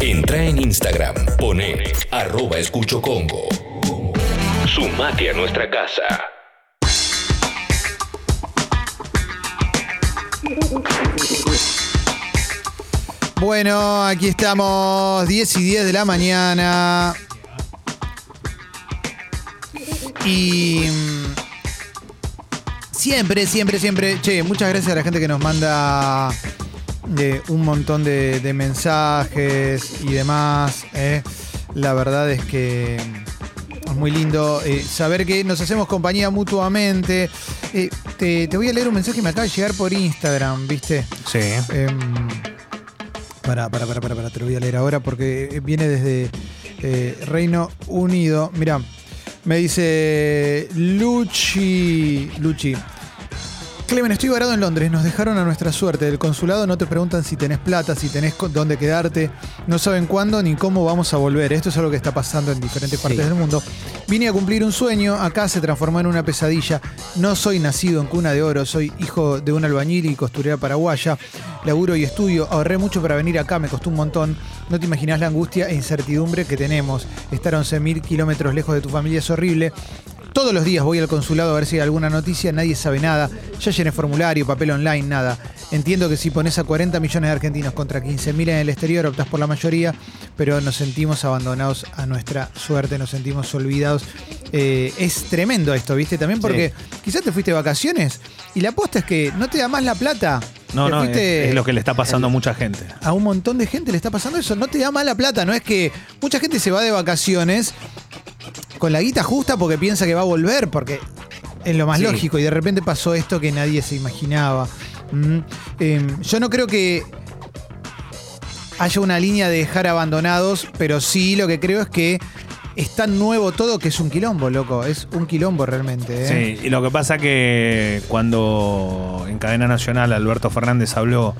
Entra en Instagram, pone arroba escucho Congo. Sumate a nuestra casa. Bueno, aquí estamos, 10 y 10 de la mañana. Y mm, siempre, siempre, siempre, che, muchas gracias a la gente que nos manda eh, un montón de, de mensajes y demás. eh. La verdad es que es muy lindo eh, saber que nos hacemos compañía mutuamente. Eh, te, te voy a leer un mensaje que me acaba de llegar por Instagram, ¿viste? Sí. Em, para, para, para, para, para, te lo voy a leer ahora porque viene desde Reino Unido. Mira, me dice Luchi. Luchi. Clemen, estoy varado en Londres. Nos dejaron a nuestra suerte. Del consulado no te preguntan si tenés plata, si tenés dónde quedarte. No saben cuándo ni cómo vamos a volver. Esto es algo que está pasando en diferentes partes del mundo. Vine a cumplir un sueño. Acá se transformó en una pesadilla. No soy nacido en cuna de oro. Soy hijo de un albañil y costurera paraguaya. Laburo y estudio. Ahorré mucho para venir acá. Me costó un montón. No te imaginas la angustia e incertidumbre que tenemos. Estar a 11.000 kilómetros lejos de tu familia es horrible. Todos los días voy al consulado a ver si hay alguna noticia, nadie sabe nada. Ya llené formulario, papel online, nada. Entiendo que si pones a 40 millones de argentinos contra 15.000 en el exterior, optás por la mayoría, pero nos sentimos abandonados a nuestra suerte, nos sentimos olvidados. Eh, es tremendo esto, ¿viste? También porque quizás te fuiste de vacaciones y la aposta es que no te da más la plata. No, no, es lo que le está pasando a mucha gente. a un montón de gente le está pasando eso. No te da mala plata, no es que mucha gente se va de vacaciones con la guita justa porque piensa que va a volver, porque es lo más Sí. lógico. Y de repente pasó esto que nadie se imaginaba. Mm, eh, yo no creo que haya una línea de dejar abandonados, pero sí lo que creo es que es tan nuevo todo que es un quilombo, loco. Es un quilombo realmente. ¿eh? Sí, y lo que pasa que cuando en cadena nacional Alberto Fernández habló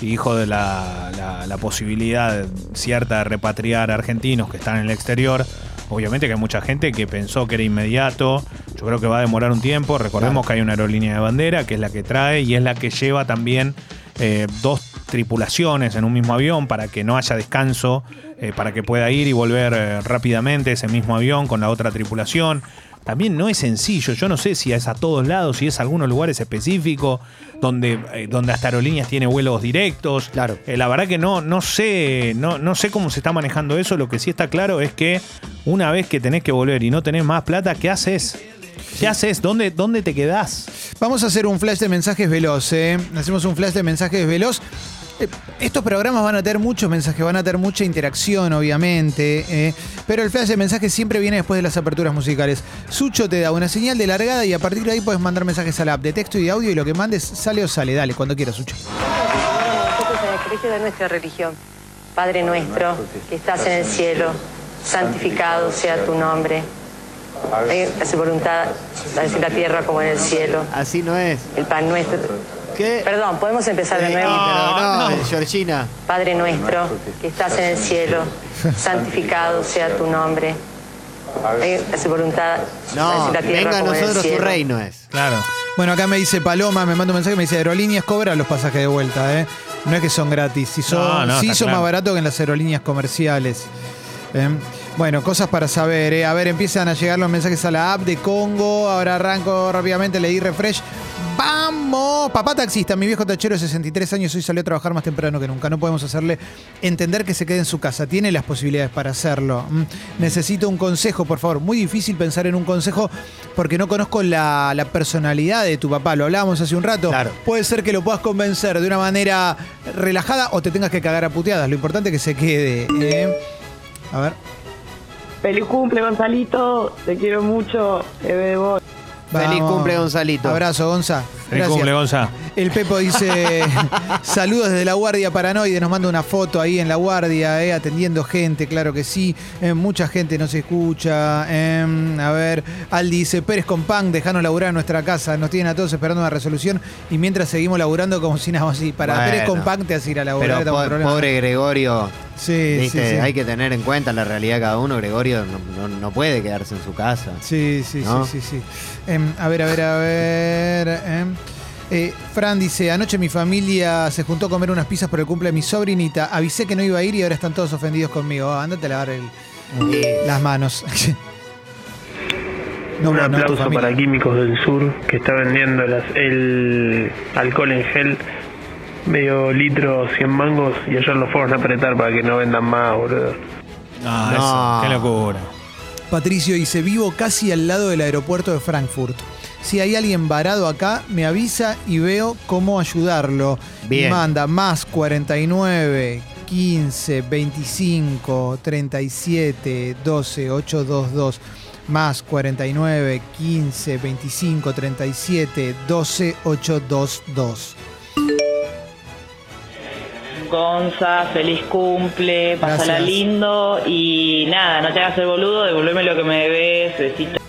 y dijo de la, la- la posibilidad cierta de repatriar argentinos que están en el exterior, obviamente que hay mucha gente que pensó que era inmediato, yo creo que va a demorar un tiempo, recordemos que hay una aerolínea de bandera que es la que trae y es la que lleva también eh, dos tripulaciones en un mismo avión para que no haya descanso, eh, para que pueda ir y volver eh, rápidamente ese mismo avión con la otra tripulación. También no es sencillo, yo no sé si es a todos lados, si es a algunos lugares específicos, donde, eh, donde hasta aerolíneas tiene vuelos directos. Claro. Eh, la verdad que no, no sé, no, no sé cómo se está manejando eso. Lo que sí está claro es que una vez que tenés que volver y no tenés más plata, ¿qué haces? ¿Qué haces? ¿Dónde, dónde te quedás? Vamos a hacer un flash de mensajes veloz, ¿eh? Hacemos un flash de mensajes veloz. Eh, Estos programas van a tener muchos mensajes, van a tener mucha interacción, obviamente. ¿eh? Pero el flash de mensajes siempre viene después de las aperturas musicales. Sucho te da una señal de largada y a partir de ahí puedes mandar mensajes a la app de texto y de audio y lo que mandes sale o sale. Dale, cuando quieras, Sucho. Nosotros en el colegio de nuestra religión. Padre nuestro, que estás en el cielo, santificado sea tu nombre. Hágase voluntad, así en la tierra como en el cielo. Así no es. El pan nuestro. ¿Qué? Perdón, podemos empezar de Eh, nuevo. no, no. Georgina. Padre nuestro, que estás en el cielo, santificado sea tu nombre. Hágase voluntad, No, la tierra venga a nosotros tu reino es. Claro. Bueno, acá me dice Paloma, me manda un mensaje, me dice aerolíneas cobran los pasajes de vuelta, ¿eh? No es que son gratis, si son, No, no, sí son claro. más baratos que en las aerolíneas comerciales. ¿eh? Bueno, cosas para saber, ¿eh? A ver, empiezan a llegar los mensajes a la app de Congo. Ahora arranco rápidamente, le di refresh. ¡Vamos! Papá taxista, mi viejo tachero de 63 años hoy salió a trabajar más temprano que nunca. No podemos hacerle entender que se quede en su casa. Tiene las posibilidades para hacerlo. Mm. Necesito un consejo, por favor. Muy difícil pensar en un consejo porque no conozco la, la personalidad de tu papá. Lo hablábamos hace un rato. Claro. Puede ser que lo puedas convencer de una manera relajada o te tengas que cagar a puteadas. Lo importante es que se quede. ¿eh? A ver. Feliz cumple, Gonzalito. Te quiero mucho. Te debo. Feliz Vamos. cumple, Gonzalito. Abrazo, Gonza. Cumple, Gonza. El Pepo dice, saludos desde la Guardia Paranoide, nos manda una foto ahí en la Guardia, eh, atendiendo gente, claro que sí, Eh, mucha gente nos escucha. Eh, a ver, Aldi dice, Pérez con Pan, dejanos laburar en nuestra casa, nos tienen a todos esperando una resolución y mientras seguimos laburando como si nada así. Para Bueno. Pérez con Pan te hace ir a laburar, Pero estamos po- en problema. pobre Gregorio, Sí, viste, sí, sí. hay que tener en cuenta la realidad de cada uno. Gregorio no, no- no puede quedarse en su casa. Sí, sí, ¿No? sí, sí, sí. Em, a ver, a ver, a ver. Eh, Fran dice, anoche mi familia se juntó a comer unas pizzas por el cumple de mi sobrinita. Avisé que no iba a ir y ahora están todos ofendidos conmigo. Ah, andate a lavar el- las manos. no, Un aplauso para Químicos del Sur que está vendiendo las- el alcohol en gel medio litro 100 mangos y ayer lo fueron a apretar para que no vendan más, boludo. Ah, No. eso, qué locura. Patricio dice, vivo casi al lado del aeropuerto de Frankfurt. Si hay alguien varado acá, me avisa y veo cómo ayudarlo. Bien. Y manda más 49 15 25 37 12 822 más 49 15 25 37 12 822. Gonza, feliz cumple, pásala Gracias. lindo y nada, no te hagas el boludo, devolveme lo que me debes, besito.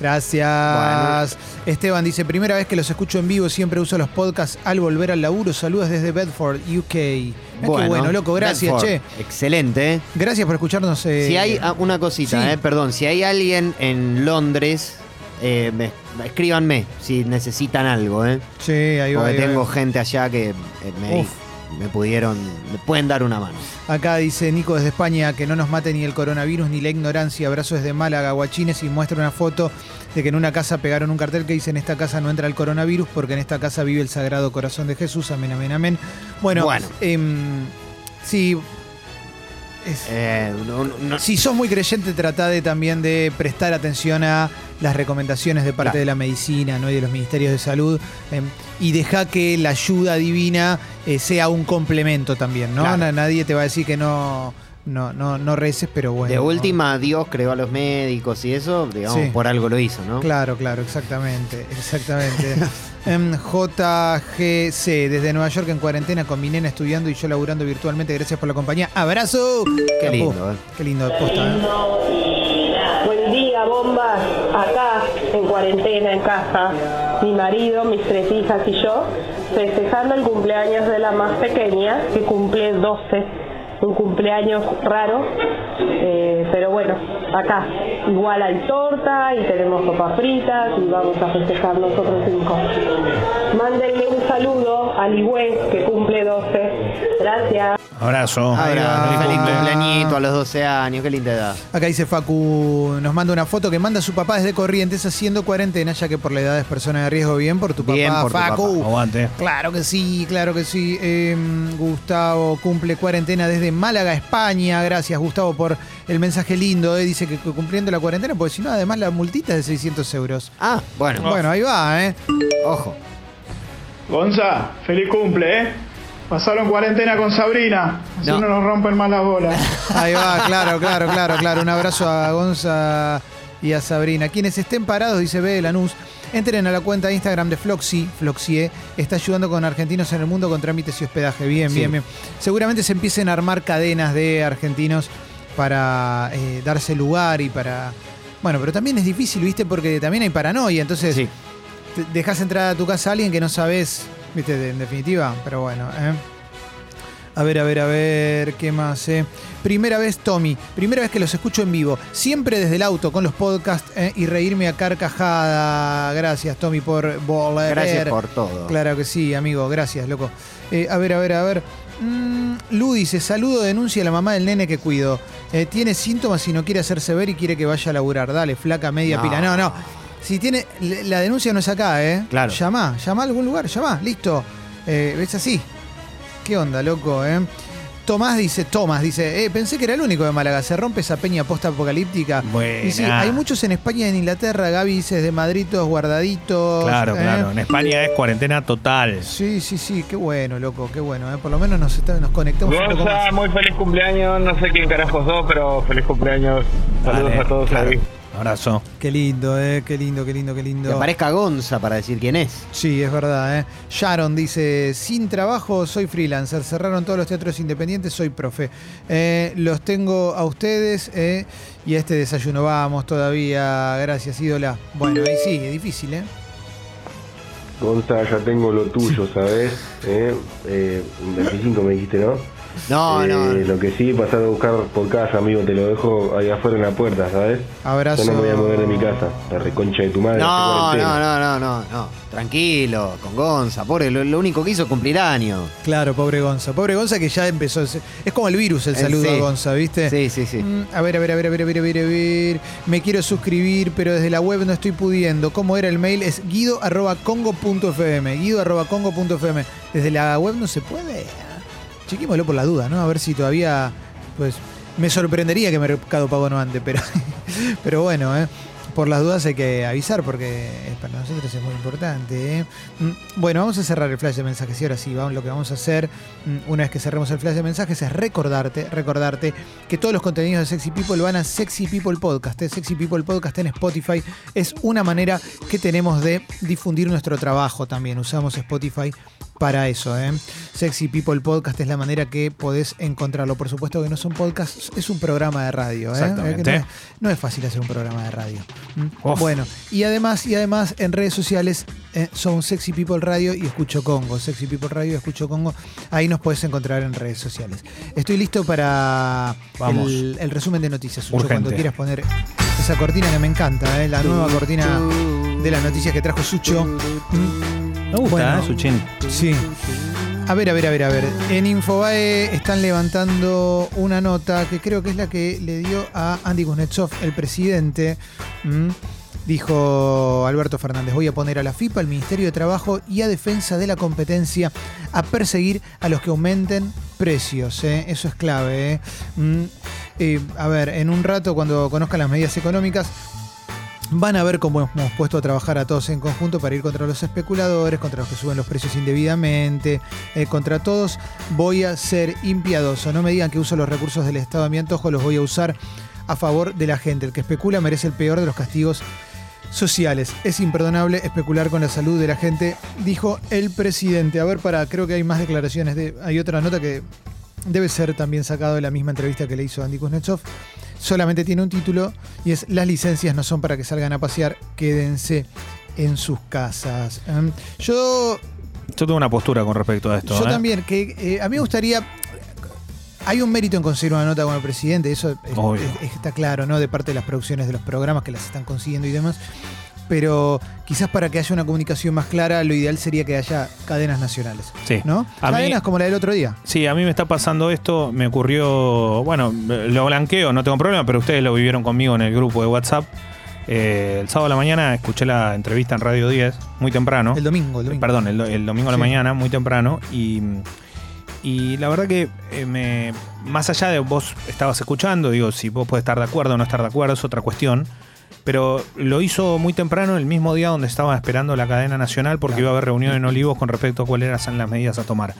Gracias. Esteban dice, primera vez que los escucho en vivo, siempre uso los podcasts al volver al laburo. Saludos desde Bedford, UK. Mirá qué bueno, loco, gracias, Bedford. che. Excelente. Gracias por escucharnos. eh, Si hay ah, una cosita, sí. eh, perdón, si hay alguien en Londres, eh, me- escríbanme si necesitan algo, ¿eh? Sí, ahí va. Porque ahí va. tengo gente allá que eh, me, Uf. Me pudieron, me pueden dar una mano. Acá dice Nico desde España que no nos mate ni el coronavirus ni la ignorancia. Abrazo desde Málaga, Guachines y muestra una foto de que en una casa pegaron un cartel que dice en esta casa no entra el coronavirus porque en esta casa vive el Sagrado Corazón de Jesús. Amén, amén, amén. Bueno, Bueno. em, sí. es- Eh, no- no- Si sos muy creyente, trata de también de prestar atención a las recomendaciones de parte Claro. de la medicina ¿no? y de los ministerios de salud eh, y deja que la ayuda divina eh, sea un complemento también, ¿no? Claro. Nadie te va a decir que no, no, no, no reces, pero bueno. de última, Dios creó a los médicos y eso, digamos, Sí. por algo lo hizo, ¿no? Claro, claro, exactamente, exactamente. Em, JGC, desde Nueva York en cuarentena con mi nena estudiando y yo laburando virtualmente. Gracias por la compañía. ¡Abrazo! Qué lindo, eh. Qué lindo, posta, ¿eh? Buen día, bombas. Acá, en cuarentena, en casa, mi marido, mis tres hijas y yo, festejando el cumpleaños de la más pequeña, que cumple 12. Un cumpleaños raro, eh, pero bueno, acá igual hay torta y tenemos sopas fritas y vamos a festejar nosotros cinco. Mándenle un saludo a Ligüe, que cumple 12. Gracias. Abrazo. Ahora, feliz cumpleañito a los 12 años, qué linda edad. Acá dice Facu, nos manda una foto que manda a su papá desde Corrientes haciendo cuarentena, ya que por la edad es persona de riesgo. Bien por tu papá, Bien por tu Facu. papá. Aguante. Claro que sí, claro que sí. Eh, Gustavo cumple cuarentena desde Málaga, España. Gracias, Gustavo, por el mensaje lindo. eh. Dice que cumpliendo la cuarentena, porque si no, además la multita es de 600 euros. Ah, bueno, Bueno, ahí va, ¿eh? ojo. Gonza, feliz cumple, ¿eh? Pasaron cuarentena con Sabrina, así No. no, nos rompen más las bolas. Ahí va, claro, claro, claro, claro. Un abrazo a Gonza y a Sabrina. Quienes estén parados, dice B de Lanús, entren a la cuenta de Instagram de Floxy, Floxie, está ayudando con argentinos en el mundo con trámites y hospedaje. Bien, Sí. bien, bien. Seguramente se empiecen a armar cadenas de argentinos para eh, darse lugar y para... Bueno, pero también es difícil, ¿viste? Porque también hay paranoia, entonces Sí. dejas entrar a tu casa a alguien que no sabes, ¿viste? En definitiva, pero bueno, ¿eh? A ver, a ver, a ver, ¿qué más? eh? Primera vez, Tommy. Primera vez que los escucho en vivo. Siempre desde el auto con los podcasts eh, y reírme a carcajada. Gracias, Tommy, por volver. Gracias por todo. Claro que sí, amigo. Gracias, loco. Eh, a ver, a ver, a ver. Mm, Lu dice, saludo, denuncia a la mamá del nene que cuido. Eh, tiene síntomas y no quiere hacerse ver y quiere que vaya a laburar. Dale, flaca, media No. pila. No, no. Si tiene, la denuncia no es acá, ¿eh? Claro. Llama, llama a algún lugar, llama, listo. Eh, ¿Ves así? ¿Qué onda, loco, eh? Tomás dice, Tomás dice, eh, pensé que era el único de Málaga, se rompe esa peña post-apocalíptica. Buena. Y sí, hay muchos en España y en Inglaterra, Gaby dice, desde Madrid, todos guardaditos. Claro, eh. claro. En España es cuarentena total. Sí, sí, sí, qué bueno, loco, qué bueno, eh. Por lo menos nos, está- nos conectamos un poco más. Gonza, muy feliz cumpleaños. No sé quién carajos sos, pero feliz cumpleaños. Saludos a todos claro. Abrazo. Qué lindo, eh, qué lindo, qué lindo, qué Que lindo. aparezca Gonza para decir quién es. Sí, es verdad, eh. Sharon dice, sin trabajo soy freelancer, cerraron todos los teatros independientes, soy profe. Eh, los tengo a ustedes eh, y a este desayuno vamos todavía, gracias ídola. Bueno, ahí sí, es difícil, ¿eh? Gonza, ya tengo lo tuyo, ¿sabes? ¿Eh? Eh, un 25 me dijiste, ¿no? No, no. Eh, Lo que sí, pasar a buscar por casa, amigo, te lo dejo ahí afuera en la puerta, ¿sabes? Abrazo. Yo no me voy a mover de mi casa, la reconcha de tu madre. No, no, no, no, no, no. Tranquilo, con Gonza. Pobre, lo, lo único que hizo es cumplir años. Claro, pobre Gonza. Pobre Gonza que ya empezó. Es como el virus el Eh, saludo sí. a Gonza, ¿viste? Sí, sí, sí. Mm, A ver, a ver, a ver, a ver, a ver, a ver, a ver. Me quiero suscribir, pero desde la web no estoy pudiendo. ¿Cómo era el mail? Es guido.congo.fm. Guido.congo.fm. Desde la web no se puede. Chequémoslo por la duda, ¿no? A ver si todavía. Pues. Me sorprendería que Mercado Pago no ande, pero. pero bueno, ¿eh? Por las dudas hay que avisar porque para nosotros es muy importante. ¿eh? Mm, Bueno, vamos a cerrar el flash de mensajes y ahora sí, vamos, lo que vamos a hacer mm, una vez que cerremos el flash de mensajes es recordarte, recordarte que todos los contenidos de Sexy People van a Sexy People Podcast. ¿eh? Sexy People Podcast en Spotify es una manera que tenemos de difundir nuestro trabajo también. Usamos Spotify para eso. ¿eh? Sexy People Podcast es la manera que podés encontrarlo. Por supuesto que no son podcasts, es un programa de radio. ¿eh? Exactamente. No, es, no es fácil hacer un programa de radio. Uf. Bueno, y además, y además en redes sociales eh, son Sexy People Radio y Escucho Congo. Sexy People Radio y Escucho Congo. Ahí nos puedes encontrar en redes sociales. Estoy listo para Vamos. el, el resumen de noticias. Sucho, cuando quieras poner esa cortina que me encanta, ¿eh? la nueva cortina de las noticias que trajo Sucho. ¿Mm? Me gusta, Bueno. ¿eh? Sí. A ver, a ver, a ver, a ver. En Infobae están levantando una nota que creo que es la que le dio a Andy Kuznetsov, el presidente. ¿Mm? Dijo Alberto Fernández, voy a poner a la FIPA, al Ministerio de Trabajo y a Defensa de la Competencia a perseguir a los que aumenten precios. ¿eh? Eso es clave. ¿eh? Mm. Eh, a ver, en un rato cuando conozcan las medidas económicas, Van a ver cómo hemos puesto a trabajar a todos en conjunto para ir contra los especuladores, contra los que suben los precios indebidamente, eh, contra todos. Voy a ser impiadoso. No me digan que uso los recursos del Estado a mi antojo, los voy a usar a favor de la gente. El que especula merece el peor de los castigos sociales. Es imperdonable especular con la salud de la gente, dijo el presidente. A ver, para, creo que hay más declaraciones. De, hay otra nota que debe ser también sacado de la misma entrevista que le hizo Andy Kuznetsov. Solamente tiene un título y es Las licencias no son para que salgan a pasear, quédense en sus casas. Em, yo Yo tengo una postura con respecto a esto. yo ¿eh? también, que eh, a mí me gustaría. Hay un mérito en conseguir una nota con el presidente, eso es- Obvio. es- está claro, ¿no? De parte de las producciones de los programas que las están consiguiendo y demás. Pero quizás para que haya una comunicación más clara, lo ideal sería que haya cadenas nacionales. Sí. ¿No? A mí- cadenas como la del otro día. Sí, a mí me está pasando esto, me ocurrió, bueno, lo blanqueo, no tengo problema, pero ustedes lo vivieron conmigo en el grupo de WhatsApp. Eh, el sábado a la mañana escuché la entrevista en Radio 10, muy temprano. El domingo, el domingo. Perdón, el, do- el domingo a la Sí. mañana, muy temprano. Y, y la verdad que eh, me, más allá de vos estabas escuchando, digo, si vos puedes estar de acuerdo o no estar de acuerdo, es otra cuestión. Pero lo hizo muy temprano, el mismo día donde estaba esperando la cadena nacional, porque iba a haber reunión en Olivos con respecto a cuáles eran las medidas a tomar.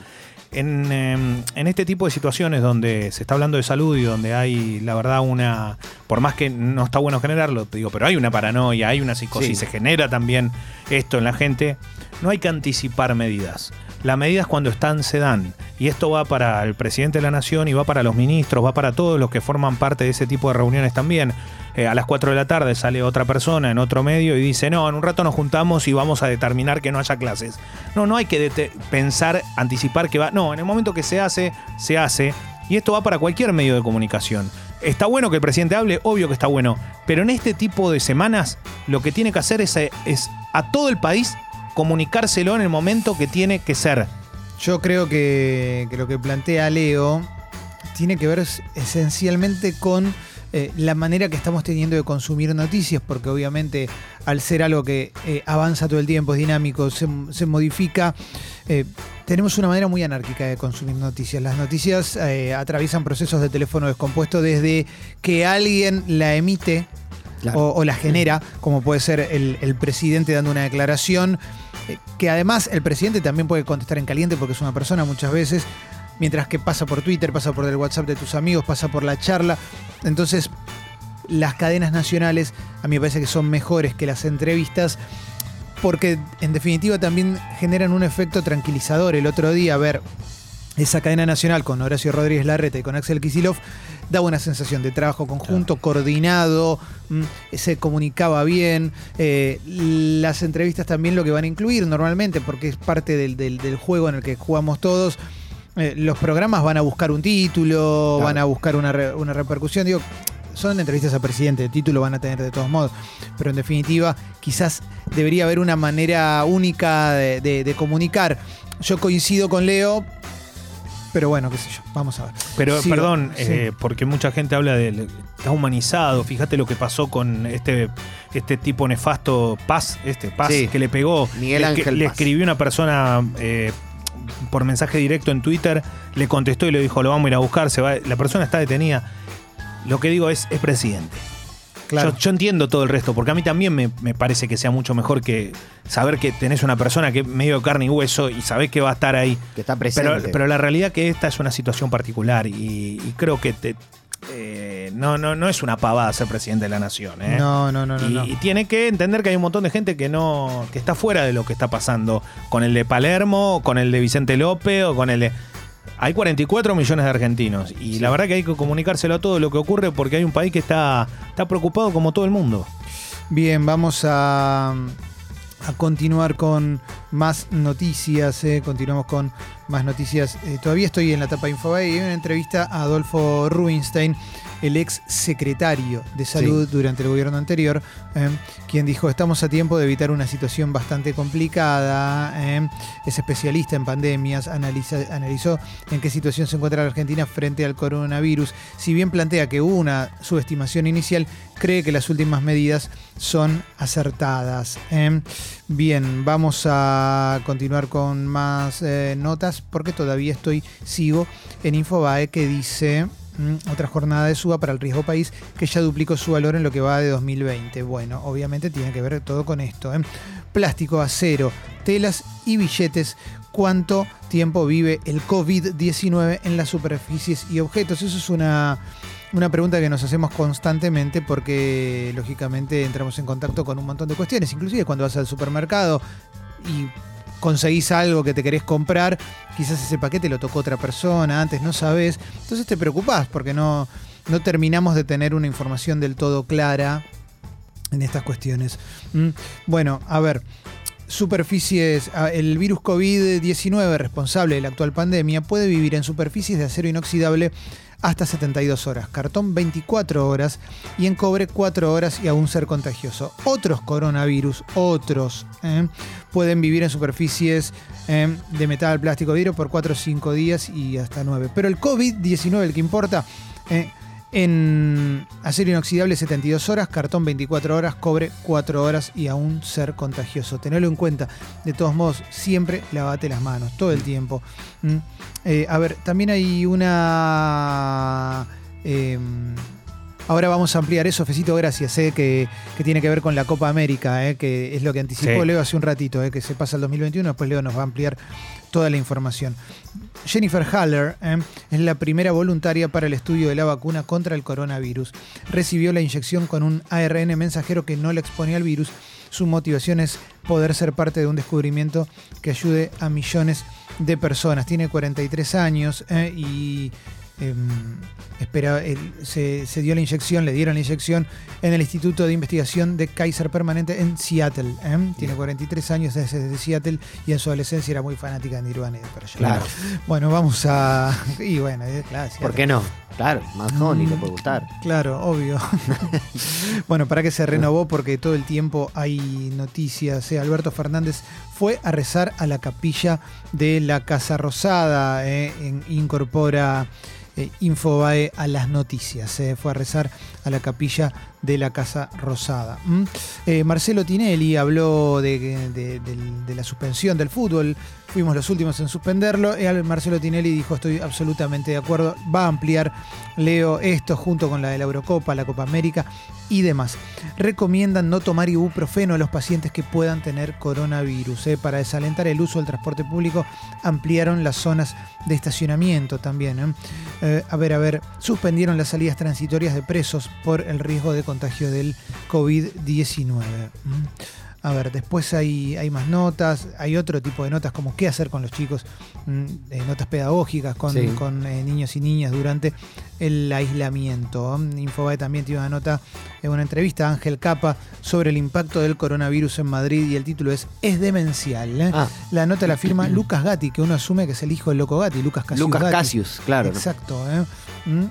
En, eh, en este tipo de situaciones donde se está hablando de salud y donde hay, la verdad, una. Por más que no está bueno generarlo, digo, pero hay una paranoia, hay una psicosis, Sí. se genera también esto en la gente. No hay que anticipar medidas. Las medidas cuando están se dan. Y esto va para el presidente de la nación y va para los ministros, va para todos los que forman parte de ese tipo de reuniones también. Eh, a las 4 de la tarde sale otra persona en otro medio y dice, no, en un rato nos juntamos y vamos a determinar que no haya clases. No, no hay que pensar, anticipar que va. No, en el momento que se hace, se hace. Y esto va para cualquier medio de comunicación. Está bueno que el presidente hable, obvio que está bueno. Pero en este tipo de semanas, lo que tiene que hacer es, eh, es a todo el país comunicárselo en el momento que tiene que ser. Yo creo que, lo que plantea Leo tiene que ver es- esencialmente con eh, la manera que estamos teniendo de consumir noticias, porque obviamente al ser algo que eh, avanza todo el tiempo, es dinámico, se, modifica, eh, tenemos una manera muy anárquica de consumir noticias. Las noticias atraviesan procesos de teléfono descompuesto desde que alguien la emite Claro. o, o la genera, como puede ser el, el presidente dando una declaración, eh, que además el presidente también puede contestar en caliente porque es una persona muchas veces, mientras que pasa por Twitter, pasa por el WhatsApp de tus amigos, pasa por la charla. Entonces, las cadenas nacionales a mí me parece que son mejores que las entrevistas porque en definitiva también generan un efecto tranquilizador. El otro día, a ver, esa cadena nacional con Horacio Rodríguez Larreta y con Axel Kisilov daba una sensación de trabajo conjunto, coordinado, mm, se comunicaba bien. Eh, las entrevistas también lo que van a incluir normalmente, porque es parte del, del- del juego en el que jugamos todos. eh, los programas van a buscar un título, Claro. van a buscar una, re- una repercusión. Digo, son entrevistas al presidente, el título van a tener de todos modos. Pero en definitiva, quizás debería haber una manera única de, de- de comunicar. Yo coincido con Leo, pero bueno, qué sé yo, vamos a ver. Pero perdón, sí. eh, porque mucha gente habla de está humanizado. Fíjate lo que pasó con este, este tipo nefasto Paz, este Paz Sí. que le pegó. Miguel le, Ángel le Paz. escribió una persona eh, por mensaje directo en Twitter, le contestó y le dijo, lo vamos a ir a buscar. Se va. La persona está detenida. Lo que digo es, es presidente. Claro. Yo, yo entiendo todo el resto, porque a mí también me, me parece que sea mucho mejor que saber que tenés una persona que es medio de carne y hueso y sabés que va a estar ahí. Que está presente. Pero, pero la realidad que esta es una situación particular y, y creo que te- eh, no, no, no es una pavada ser presidente de la nación. ¿eh? No, no, no, no. y, no. y tiene que entender que hay un montón de gente que no que está fuera de lo que está pasando con el de Palermo, con el de Vicente López o con el de hay 44 millones de argentinos y la verdad que hay que comunicárselo a todo lo que ocurre porque hay un país que está, está preocupado como todo el mundo. Bien, vamos a, a continuar con más noticias. eh, Continuamos con más noticias. Eh, todavía estoy en la etapa Infobae y hay una entrevista a Adolfo Rubinstein, el ex secretario de salud durante el gobierno anterior, eh, quien dijo, estamos a tiempo de evitar una situación bastante complicada. eh, es especialista en pandemias, analiza- analizó en qué situación se encuentra la Argentina frente al coronavirus. Si bien plantea que hubo una subestimación inicial, cree que las últimas medidas son acertadas. eh. Bien, vamos a continuar con más eh, notas porque todavía estoy, sigo en Infobae que dice otra jornada de suba para el riesgo país que ya duplicó su valor en lo que va de 2020. Bueno, obviamente tiene que ver todo con esto. ¿eh? Plástico, acero, telas y billetes. ¿Cuánto tiempo vive el COVID-19 en las superficies y objetos? Eso es una, una pregunta que nos hacemos constantemente porque lógicamente entramos en contacto con un montón de cuestiones, inclusive cuando vas al supermercado y conseguís algo que te querés comprar, quizás ese paquete lo tocó otra persona, antes no sabes, entonces te preocupás porque no, no terminamos de tener una información del todo clara en estas cuestiones. Mm, Bueno, a ver, superficies, ah, el virus COVID-19 responsable de la actual pandemia puede vivir en superficies de acero inoxidable hasta 72 horas, cartón 24 horas y en cobre 4 horas y aún ser contagioso. Otros coronavirus, otros, ¿eh? pueden vivir en superficies ¿eh? de metal, plástico, vidrio por 4 o 5 días y hasta 9. Pero el COVID-19, el que importa, ¿eh? En acero inoxidable 72 horas, cartón 24 horas, cobre 4 horas y aún ser contagioso. Tenelo en cuenta. De todos modos, siempre lavate las manos, todo el tiempo. ¿Mm? Eh, a ver, también hay una... eh, ahora vamos a ampliar eso, Fecito, gracias, eh, que, que tiene que ver con la Copa América, eh, que es lo que anticipó Sí. Leo hace un ratito, eh, que se pasa al 2021, después Leo nos va a ampliar toda la información. Jennifer Haller eh, es la primera voluntaria para el estudio de la vacuna contra el coronavirus. Recibió la inyección con un ARN mensajero que no le exponía al virus. Su motivación es poder ser parte de un descubrimiento que ayude a millones de personas. Tiene 43 años eh, y em, espera, se, se dio la inyección, le dieron la inyección en el Instituto de Investigación de Kaiser Permanente en Seattle. ¿eh? Tiene 43 años desde, desde Seattle y en su adolescencia era muy fanática de Nirvana y de Pearl. Claro. Bueno, vamos a. Y bueno, eh, claro, ¿Por qué no? Claro, más Honey le puede gustar. Claro, obvio. bueno, para que se renovó porque todo el tiempo hay noticias. eh. Alberto Fernández fue a rezar a la capilla de la Casa Rosada. eh, en- incorpora eh, Infobae a las noticias. Fue a rezar a la capilla de la Casa Rosada. Marcelo Tinelli habló de, de- del- de la suspensión del fútbol. Fuimos los últimos en suspenderlo. Al- Marcelo Tinelli dijo: Estoy absolutamente de acuerdo. Va a ampliar, Leo, esto junto con la de la Eurocopa, la Copa América y demás. Recomiendan no tomar ibuprofeno a los pacientes que puedan tener coronavirus. ¿eh? Para desalentar el uso del transporte público, ampliaron las zonas de estacionamiento también. ¿eh? Eh, a ver, a ver, suspendieron las salidas transitorias de presos por el riesgo de contagio del COVID-19. A ver, después hay, hay más notas, hay otro tipo de notas como qué hacer con los chicos, mm, eh, notas pedagógicas con, Sí. con, eh, niños y niñas durante el aislamiento. Infobae también tiene una nota en una entrevista a Ángel Capa sobre el impacto del coronavirus en Madrid y el título es Es demencial. ¿eh? Ah. La nota la firma Lucas Gatti, que uno asume que es el hijo del loco Gatti, Lucas Cassius Lucas Gatti. Cassius, claro. Exacto. ¿eh? Mm.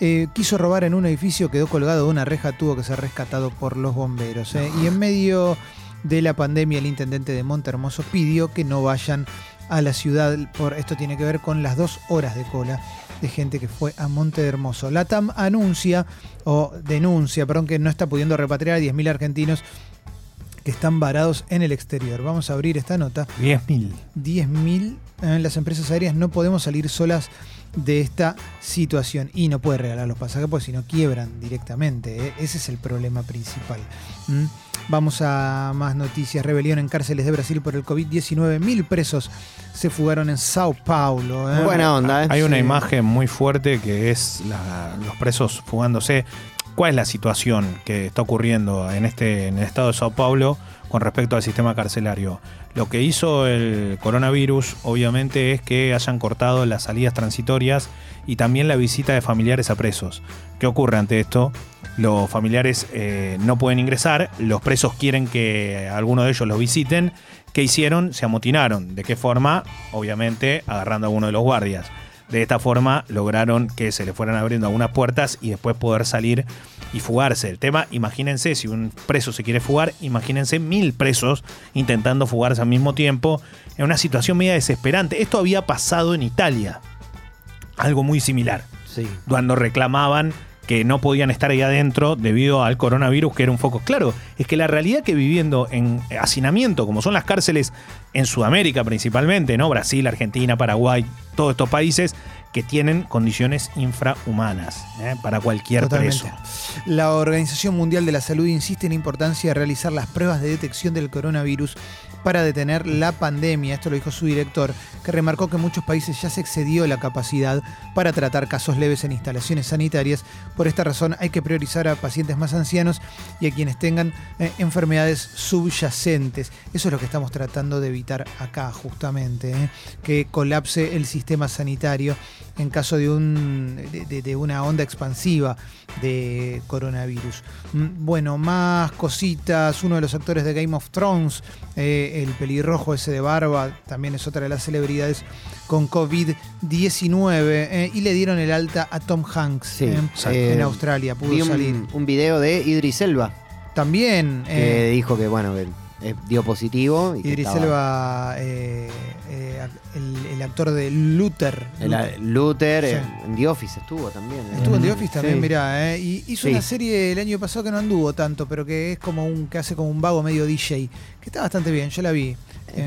Eh, quiso robar en un edificio, quedó colgado de una reja, tuvo que ser rescatado por los bomberos. ¿eh? Y en medio de la pandemia, el intendente de Monte Hermoso pidió que no vayan a la ciudad. Por esto tiene que ver con las dos horas de cola de gente que fue a Monte Hermoso. La TAM anuncia, o denuncia, perdón, que no está pudiendo repatriar a 10.000 argentinos que están varados en el exterior. Vamos a abrir esta nota. 10.000. 10.000 en las empresas aéreas no podemos salir solas de esta situación y no puede regalar los pasajes porque si no quiebran directamente. ¿eh? Ese es el problema principal. ¿Mm? Vamos a más noticias. Rebelión en cárceles de Brasil por el COVID-19. Mil presos se fugaron en Sao Paulo. ¿eh? Buena onda, ¿eh? Hay una Sí. imagen muy fuerte que es la- los presos fugándose. ¿Cuál es la situación que está ocurriendo en, este, en el estado de Sao Paulo con respecto al sistema carcelario? Lo que hizo el coronavirus, obviamente, es que hayan cortado las salidas transitorias y también la visita de familiares a presos. ¿Qué ocurre ante esto? Los familiares eh, no pueden ingresar, los presos quieren que alguno de ellos los visiten. ¿Qué hicieron? Se amotinaron. ¿De qué forma? Obviamente agarrando a uno de los guardias. De esta forma lograron que se le fueran abriendo algunas puertas y después poder salir y fugarse. El tema, imagínense, si un preso se quiere fugar, imagínense mil presos intentando fugarse al mismo tiempo en una situación media desesperante. Esto había pasado en Italia. Algo muy similar. Sí. Cuando reclamaban que no podían estar ahí adentro debido al coronavirus, que era un foco. Claro, es que la realidad que viviendo en hacinamiento, como son las cárceles en Sudamérica principalmente, ¿no? Brasil, Argentina, Paraguay, todos estos países que tienen condiciones infrahumanas ¿eh? para cualquier Totalmente. preso. La Organización Mundial de la Salud insiste en la importancia de realizar las pruebas de detección del coronavirus para detener la pandemia. Esto lo dijo su director, que remarcó que en muchos países ya se excedió la capacidad para tratar casos leves en instalaciones sanitarias. Por esta razón hay que priorizar a pacientes más ancianos y a quienes tengan eh, enfermedades subyacentes. Eso es lo que estamos tratando de evitar acá, justamente, ¿eh? que colapse el sistema sanitario en caso de, un, de, una onda expansiva de coronavirus. Mm, Bueno, más cositas. Uno de los actores de Game of Thrones, eh, el pelirrojo ese de barba, también es otra de las celebridades con COVID-19 eh, y le dieron el alta a Tom Hanks Sí, eh, en Australia. Pudo Vi un, salir. un video de Idris Elba También. que eh, dijo que, bueno, que dio positivo. Y que Idris estaba- Elba, eh, eh, el, el actor de Luther. El, Luther, Sí. en- The Office estuvo también. ¿eh? Estuvo en The Office también, Sí. mirá, ¿eh? Y hizo Sí. una serie el año pasado que no anduvo tanto, pero que es como un, que hace como un vago medio DJ, que está bastante bien, yo la vi. Eh,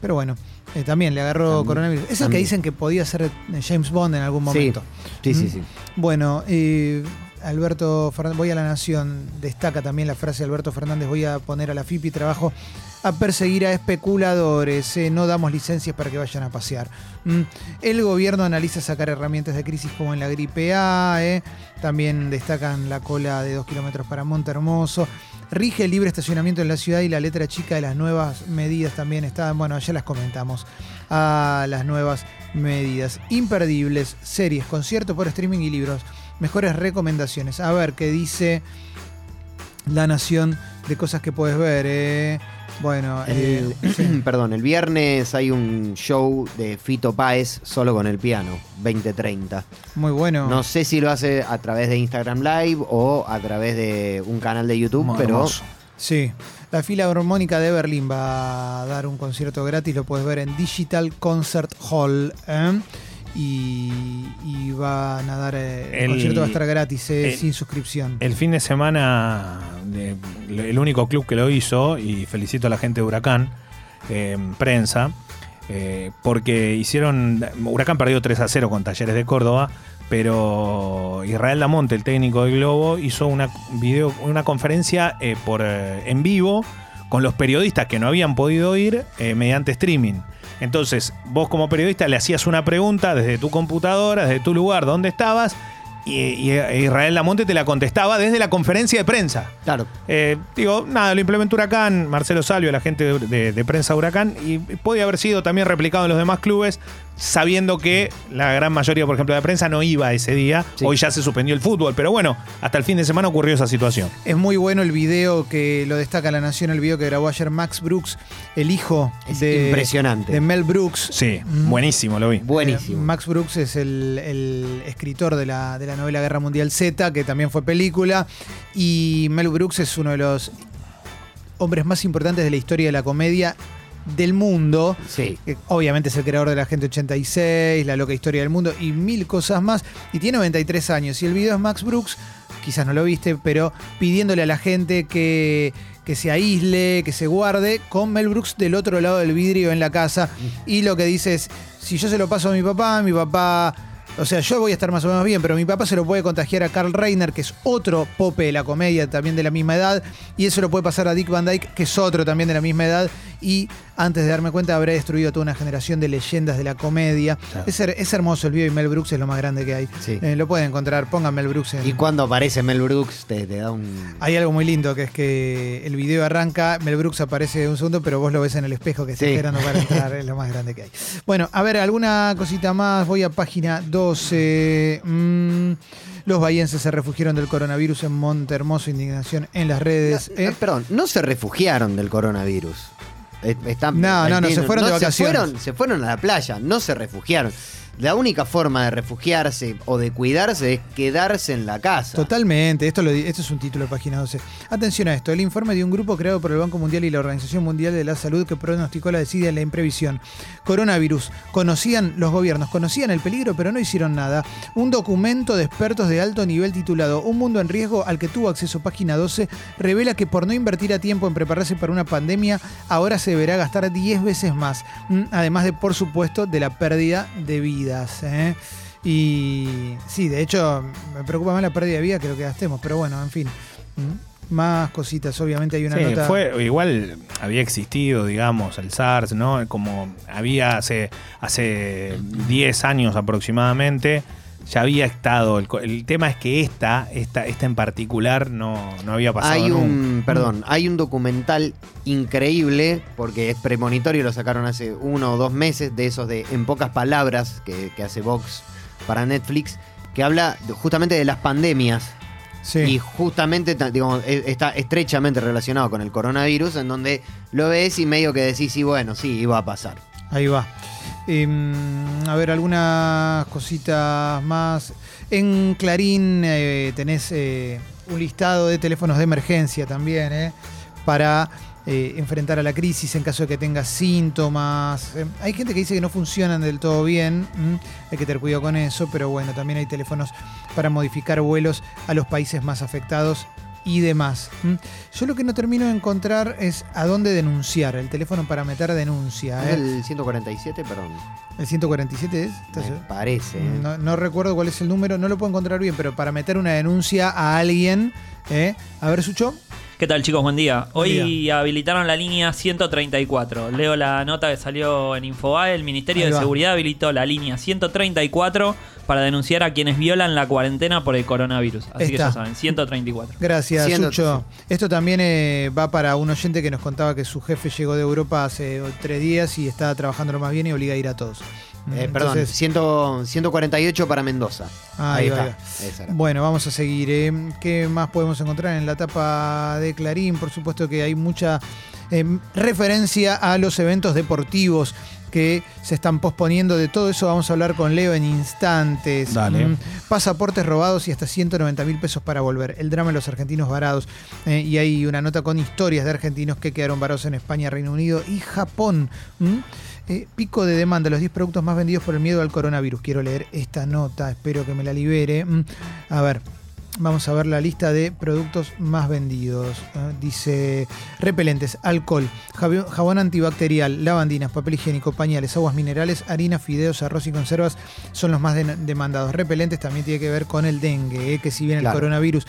pero bueno, eh, también le agarró También- coronavirus. Es el que dicen que podía ser eh, James Bond en algún momento. sí, sí, Mm. sí. Bueno, eh, Alberto Fernández, voy a la Nación, destaca también la frase de Alberto Fernández, voy a poner a la FIPI trabajo a perseguir a especuladores, eh, no damos licencias para que vayan a pasear. Mm, El gobierno analiza sacar herramientas de crisis como en la gripe A, eh, también destacan la cola de dos kilómetros para Monte Hermoso. Rige el libre estacionamiento en la ciudad y la letra chica de las nuevas medidas también está, bueno, ya las comentamos, a las nuevas medidas. Imperdibles, series, conciertos por streaming y libros. Mejores recomendaciones. A ver qué dice La Nación de cosas que puedes ver. eh. Bueno, eh, El- sí. perdón, el viernes hay un show de Fito Páez solo con el piano, 2030. muy bueno. No sé si lo hace a través de Instagram Live o a través de un canal de YouTube, Muy pero hermoso. Sí, la fila hormónica de Berlín va a dar un concierto gratis, lo puedes ver en Digital Concert Hall. ¿eh? Y, y van a dar. eh, el, El- concierto va a estar gratis, eh, el- sin suscripción. El fin de semana, el único club que lo hizo, y felicito a la gente de Huracán, eh, prensa, porque hicieron. Huracán perdió 3 a 0 con Talleres de Córdoba, pero Israel Damonte, el técnico del Globo, hizo una, video, una conferencia por, en vivo con los periodistas que no habían podido ir mediante streaming. Entonces, vos como periodista le hacías una pregunta desde tu computadora, desde tu lugar donde estabas, y, y Israel Lamonte te la contestaba desde la conferencia de prensa. Claro. Eh, digo, nada, lo implementó Huracán, Marcelo Salvio, la gente de, de- de prensa Huracán, y podía haber sido también replicado en los demás clubes, sabiendo que la gran mayoría, por ejemplo, de la prensa no iba ese día. Sí. Hoy ya se suspendió el fútbol, pero bueno, hasta el fin de semana ocurrió esa situación. Es muy bueno el video que lo destaca La Nación, el video que grabó ayer Max Brooks, el hijo Es de, impresionante. de Mel Brooks. Sí, Mm. buenísimo, lo vi. Buenísimo. Eh, Max Brooks es el, el escritor de la, de la novela Guerra Mundial Z, que también fue película. Y Mel Brooks es uno de los hombres más importantes de la historia de la comedia del mundo. Sí. que obviamente es el creador de la Gente 86, La Loca Historia del Mundo y mil cosas más. Y tiene 93 años. Y el video es Max Brooks, quizás no lo viste, pero pidiéndole a la gente que, que se aísle, que se guarde, con Mel Brooks del otro lado del vidrio en la casa. Y lo que dice es, si yo se lo paso a mi papá, mi papá... O sea, yo voy a estar más o menos bien, pero mi papá se lo puede contagiar a Carl Reiner, que es otro pope de la comedia, también de la misma edad, y eso lo puede pasar a Dick Van Dyke, que es otro también de la misma edad, y antes de darme cuenta habré destruido toda una generación de leyendas de la comedia. Es, her- es hermoso el video y Mel Brooks es lo más grande que hay. Sí. Eh, lo pueden encontrar, pongan Mel Brooks en... Y cuando aparece Mel Brooks, te, te da un. Hay algo muy lindo, que es que el video arranca, Mel Brooks aparece un segundo, pero vos lo ves en el espejo que está Sí. esperando para entrar, es lo más grande que hay. Bueno, a ver, alguna cosita más, voy a página 12. Mm, los bahienses se refugiaron del coronavirus en Monte Hermoso, indignación en las redes. No, ¿eh? Perdón, no se refugiaron del coronavirus. Están, No, no, no, se fueron de vacaciones. Se fueron, se fueron a la playa, no se refugiaron. La única forma de refugiarse o de cuidarse es quedarse en la casa. Totalmente, esto, es un título de página 12. Atención a esto, el informe de un grupo creado por el Banco Mundial y la Organización Mundial de la Salud que pronosticó la desidia en la imprevisión. Coronavirus, conocían los gobiernos, conocían el peligro pero no hicieron nada. Un documento de expertos de alto nivel titulado Un mundo en riesgo al que tuvo acceso página 12 revela que por no invertir a tiempo en prepararse para una pandemia, ahora se deberá gastar 10 veces más. Mm, Además de, por supuesto, de la pérdida de vidas. ¿eh? Y sí, de hecho, me preocupa más la pérdida de vida que lo que gastemos, pero bueno, en fin. ¿Mm? Más cositas, obviamente hay una Sí, nota. fue igual había existido, digamos, el SARS, ¿no? Como había hace hace 10 años aproximadamente ya había estado el, tema es que esta esta esta en particular no, no había pasado Hay nunca. un, perdón, hay un documental increíble, porque es premonitorio, lo sacaron hace uno o dos meses, de esos de En pocas palabras, que, que hace Vox para Netflix, que habla justamente de las pandemias. Sí. Y justamente ta- digamos, e- está estrechamente relacionado con el coronavirus, en donde lo ves y medio que decís, sí, bueno, sí, iba a pasar. Ahí va. Em, a ver, algunas cositas más. En Clarín eh, tenés eh, un listado de teléfonos de emergencia también, eh, para enfrentar a la crisis en caso de que tengas síntomas. Eh, hay gente que dice que no funcionan del todo bien, hay que tener cuidado con eso, pero bueno, también hay teléfonos para modificar vuelos a los países más afectados y demás. ¿m? Yo lo que no termino de encontrar es a dónde denunciar, el teléfono para meter denuncia. ¿Es ¿eh? el 147? Perdón. ¿El 147 es? ¿Estás Me parece. ¿eh? No, no recuerdo cuál es el número, no lo puedo encontrar bien, pero para meter una denuncia a alguien, ¿eh? a ver, Sucho. ¿Qué tal chicos? Buen día. Hoy Buen habilitaron la línea 134. Leo la nota que salió en Infobae. El Ministerio Ahí de va. Seguridad habilitó la línea 134 para denunciar a quienes violan la cuarentena por el coronavirus. Así que ya saben, 134. Gracias, Siendo- Sucho. Esto también eh, va para un oyente que nos contaba que su jefe llegó de Europa hace tres días y está trabajando lo más bien y obliga a ir a todos. Eh, Mm, perdón, entonces- 100 148 para Mendoza. Ah, ahí ahí va, está. ahí. Bueno, vamos a seguir. ¿eh? ¿Qué más podemos encontrar en la tapa de Clarín? Por supuesto que hay mucha eh, referencia a los eventos deportivos que se están posponiendo. De todo eso vamos a hablar con Leo en instantes. Dale. Mm, pasaportes robados y hasta 190 mil pesos para volver. El drama de los argentinos varados. Eh, y hay una nota con historias de argentinos que quedaron varados en España, Reino Unido y Japón. ¿Mm? Eh, pico de demanda, los 10 productos más vendidos por el miedo al coronavirus. Quiero leer esta nota, espero que me la libere. Mm, A ver, vamos a ver la lista de productos más vendidos. Eh, dice repelentes, alcohol, jabón antibacterial, lavandinas, papel higiénico, pañales, aguas minerales, harina, fideos, arroz y conservas son los más de- demandados. Repelentes también tiene que ver con el dengue, eh, que si bien Claro. el coronavirus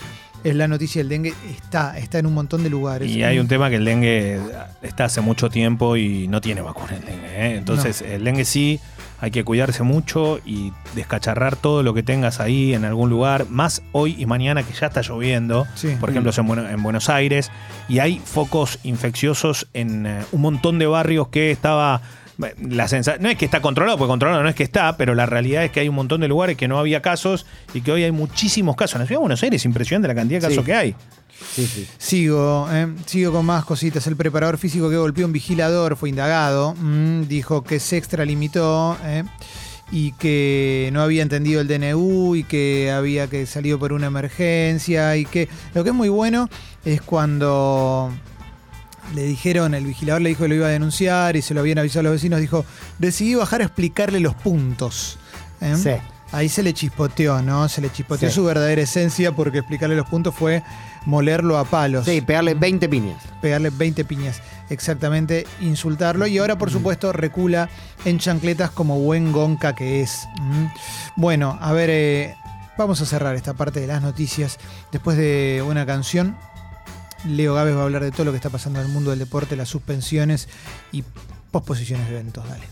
es la noticia del dengue, está, está en un montón de lugares. Y hay un tema que el dengue está hace mucho tiempo y no tiene vacuna el dengue. ¿eh? Entonces, el dengue sí, hay que cuidarse mucho y descacharrar todo lo que tengas ahí en algún lugar, más hoy y mañana que ya está lloviendo, Sí. por ejemplo en, Bueno- en Buenos Aires, y hay focos infecciosos en eh, un montón de barrios que estaba... La sensa- no es que está controlado, porque controlado no es que está, pero la realidad es que hay un montón de lugares que no había casos y que hoy hay muchísimos casos. En la ciudad de Buenos Aires es impresionante la cantidad de casos Sí. que hay. Sí, sí. Sigo, eh, sigo con más cositas. El preparador físico que golpeó a un vigilador fue indagado. mm, dijo que se extralimitó eh, y que no había entendido el DNU y que había que salido por una emergencia. Y que lo que es muy bueno es cuando le dijeron, el vigilador le dijo que lo iba a denunciar y se lo habían avisado a los vecinos. Dijo: Decidí bajar a explicarle los puntos. eh. Sí. Ahí se le chispoteó, ¿no? Se le chispoteó Sí. su verdadera esencia porque explicarle los puntos fue molerlo a palos Sí, pegarle 20 piñas. pegarle 20 piñas, exactamente, insultarlo. Y ahora, por supuesto, recula en chancletas como buen gonca que es. Mm. Bueno, a ver, eh, vamos a cerrar esta parte de las noticias. Después de una canción, Leo Gávez va a hablar de todo lo que está pasando en el mundo del deporte, las suspensiones y posposiciones de eventos. Dale.